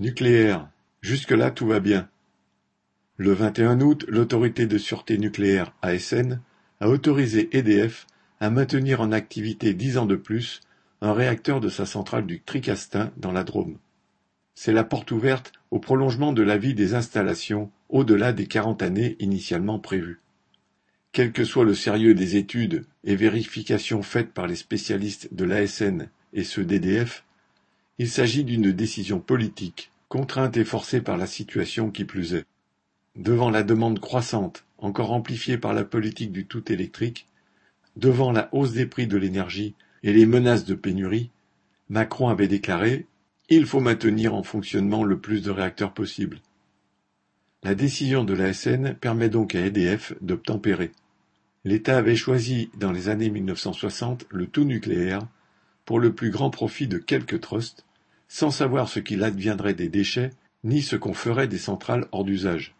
Nucléaire, jusque-là tout va bien. Le vingt et un août, l'Autorité de sûreté nucléaire (ASN) a autorisé EDF à maintenir en activité dix ans de plus un réacteur de sa centrale du Tricastin dans la Drôme. C'est la porte ouverte au prolongement de la vie des installations au-delà des quarante années initialement prévues. Quel que soit le sérieux des études et vérifications faites par les spécialistes de l'ASN et ceux d'EDF, il s'agit d'une décision politique, contrainte et forcée par la situation qui plus est. Devant la demande croissante, encore amplifiée par la politique du tout électrique, devant la hausse des prix de l'énergie et les menaces de pénurie, Macron avait déclaré Il faut maintenir en fonctionnement le plus de réacteurs possible. La décision de l'ASN permet donc à EDF d'obtempérer. L'État avait choisi dans les années 1960 le tout nucléaire pour le plus grand profit de quelques trusts sans savoir ce qu'il adviendrait des déchets ni ce qu'on ferait des centrales hors d'usage.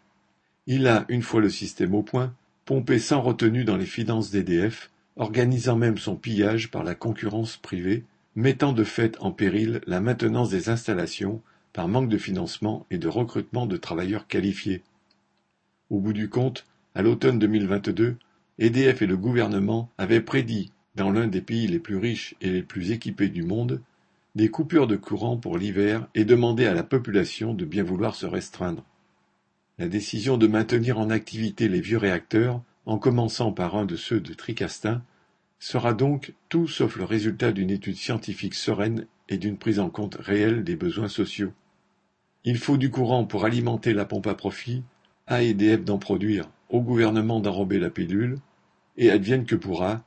Il a, une fois le système au point, pompé sans retenue dans les finances d'EDF, organisant même son pillage par la concurrence privée, mettant de fait en péril la maintenance des installations par manque de financement et de recrutement de travailleurs qualifiés. Au bout du compte, à l'automne 2022, EDF et le gouvernement avaient prédit, dans l'un des pays les plus riches et les plus équipés du monde, des coupures de courant pour l'hiver et demander à la population de bien vouloir se restreindre. La décision de maintenir en activité les vieux réacteurs, en commençant par un de ceux de Tricastin, sera donc tout sauf le résultat d'une étude scientifique sereine et d'une prise en compte réelle des besoins sociaux. Il faut du courant pour alimenter la pompe à profit, à EDF d'en produire, au gouvernement d'enrober la pilule, et advienne que pourra,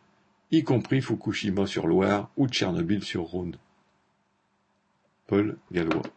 y compris Fukushima sur Loire ou Tchernobyl sur Rhône. Paul Gallois